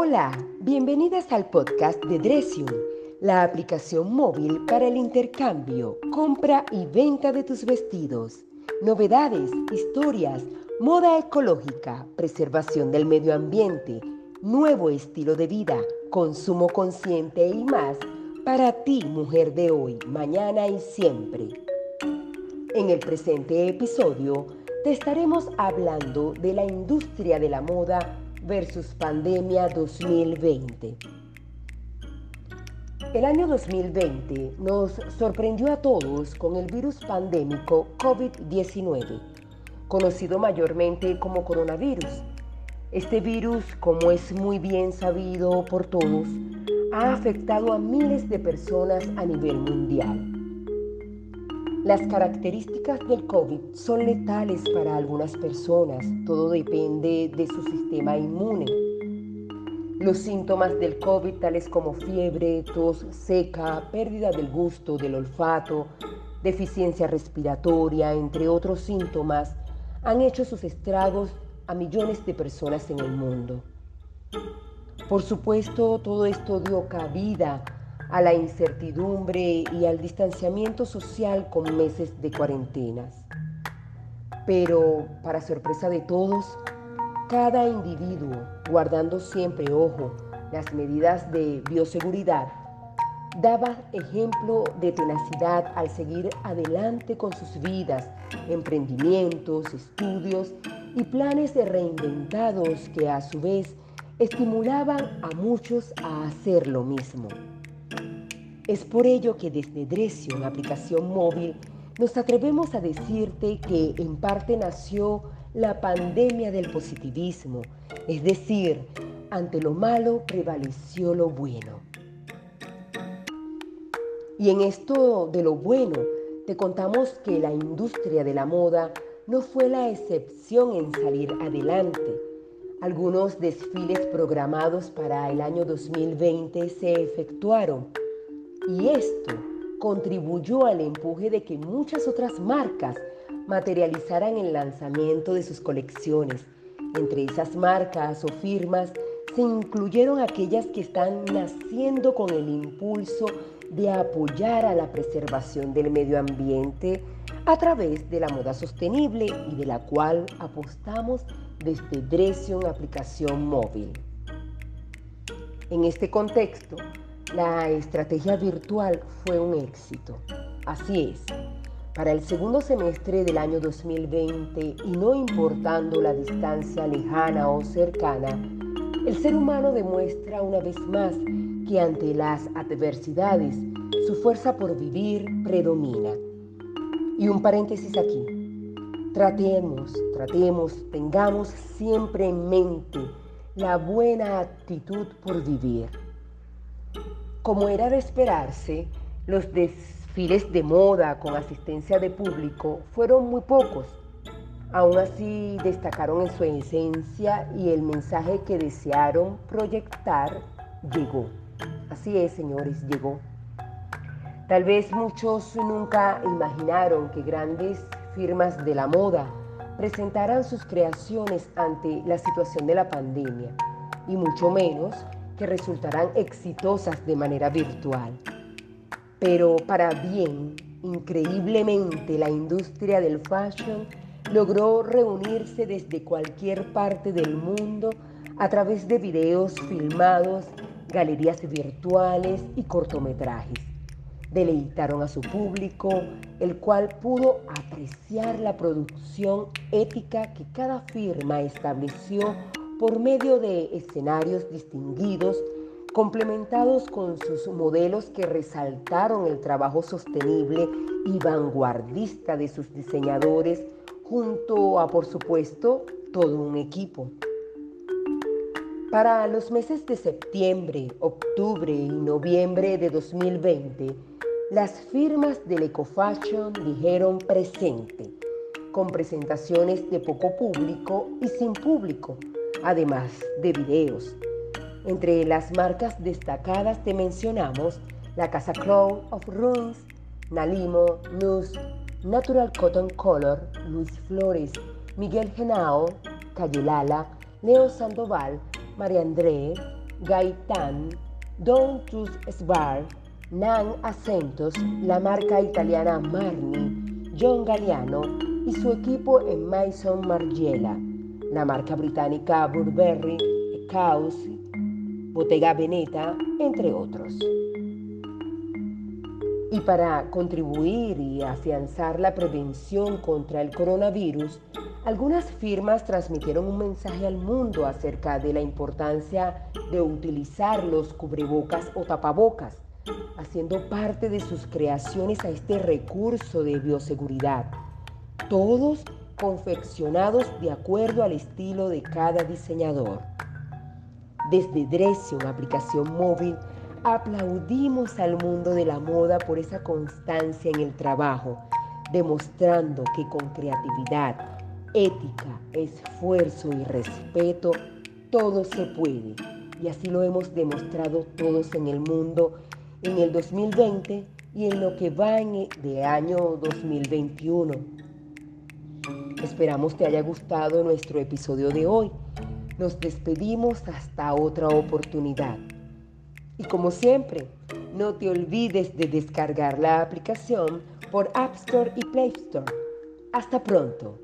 Hola, bienvenidas al podcast de Dressium, la aplicación móvil para el intercambio, compra y venta de tus vestidos. Novedades, historias, moda ecológica, preservación del medio ambiente, nuevo estilo de vida, consumo consciente y más para ti, mujer de hoy, mañana y siempre. En el presente episodio te estaremos hablando de la industria de la moda versus pandemia 2020. El año 2020 nos sorprendió a todos con el virus pandémico COVID-19, conocido mayormente como coronavirus. Este virus, como es muy bien sabido por todos, ha afectado a miles de personas a nivel mundial. Las características del COVID son letales para algunas personas, todo depende de su sistema inmune. Los síntomas del COVID, tales como fiebre, tos seca, pérdida del gusto, del olfato, deficiencia respiratoria, entre otros síntomas, han hecho sus estragos a millones de personas en el mundo. Por supuesto, todo esto dio cabida a la incertidumbre y al distanciamiento social con meses de cuarentenas. Pero, para sorpresa de todos, cada individuo, guardando siempre ojo las medidas de bioseguridad, daba ejemplo de tenacidad al seguir adelante con sus vidas, emprendimientos, estudios y planes reinventados que a su vez estimulaban a muchos a hacer lo mismo. Es por ello que desde Dresion, aplicación móvil, nos atrevemos a decirte que en parte nació la pandemia del positivismo, es decir, ante lo malo prevaleció lo bueno. Y en esto de lo bueno, te contamos que la industria de la moda no fue la excepción en salir adelante. Algunos desfiles programados para el año 2020 se efectuaron y esto contribuyó al empuje de que muchas otras marcas materializaran el lanzamiento de sus colecciones. Entre esas marcas o firmas se incluyeron aquellas que están naciendo con el impulso de apoyar a la preservación del medio ambiente a través de la moda sostenible y de la cual apostamos desde Dresion aplicación móvil. En este contexto, la estrategia virtual fue un éxito. Así es. Para el segundo semestre del año 2020 y no importando la distancia lejana o cercana, el ser humano demuestra una vez más que ante las adversidades su fuerza por vivir predomina. Y un paréntesis aquí. Tratemos, tratemos, tengamos siempre en mente la buena actitud por vivir. Como era de esperarse, los desfiles de moda con asistencia de público fueron muy pocos. Aún así destacaron en su esencia y el mensaje que desearon proyectar llegó. Así es, señores, llegó. Tal vez muchos nunca imaginaron que grandes firmas de la moda presentaran sus creaciones ante la situación de la pandemia y mucho menos que resultarán exitosas de manera virtual. Pero para bien, increíblemente, la industria del fashion logró reunirse desde cualquier parte del mundo a través de videos filmados, galerías virtuales y cortometrajes. Deleitaron a su público, el cual pudo apreciar la producción ética que cada firma estableció por medio de escenarios distinguidos, complementados con sus modelos que resaltaron el trabajo sostenible y vanguardista de sus diseñadores, junto a, por supuesto, todo un equipo. Para los meses de septiembre, octubre y noviembre de 2020, las firmas del Ecofashion dijeron presente, con presentaciones de poco público y sin público, además de videos. Entre las marcas destacadas te mencionamos la Casa Crown of Ruins, Nalimo, Nus, Natural Cotton Color, Luis Flores, Miguel Genao, Cayelala, Leo Sandoval, María André, Gaitán, Don Trus Sbar, Nan Acentos, la marca italiana Marni, John Galliano y su equipo en Mason Margiela, la marca británica Burberry, Caos, Bottega Veneta, entre otros. Y para contribuir y afianzar la prevención contra el coronavirus, algunas firmas transmitieron un mensaje al mundo acerca de la importancia de utilizar los cubrebocas o tapabocas, haciendo parte de sus creaciones a este recurso de bioseguridad, todos confeccionados de acuerdo al estilo de cada diseñador. Desde Dresion, aplicación móvil, aplaudimos al mundo de la moda por esa constancia en el trabajo, demostrando que con creatividad, ética, esfuerzo y respeto, todo se puede. Y así lo hemos demostrado todos en el mundo en el 2020 y en lo que va de año 2021. Esperamos te haya gustado nuestro episodio de hoy. Nos despedimos hasta otra oportunidad. Y como siempre, no te olvides de descargar la aplicación por App Store y Play Store. Hasta pronto.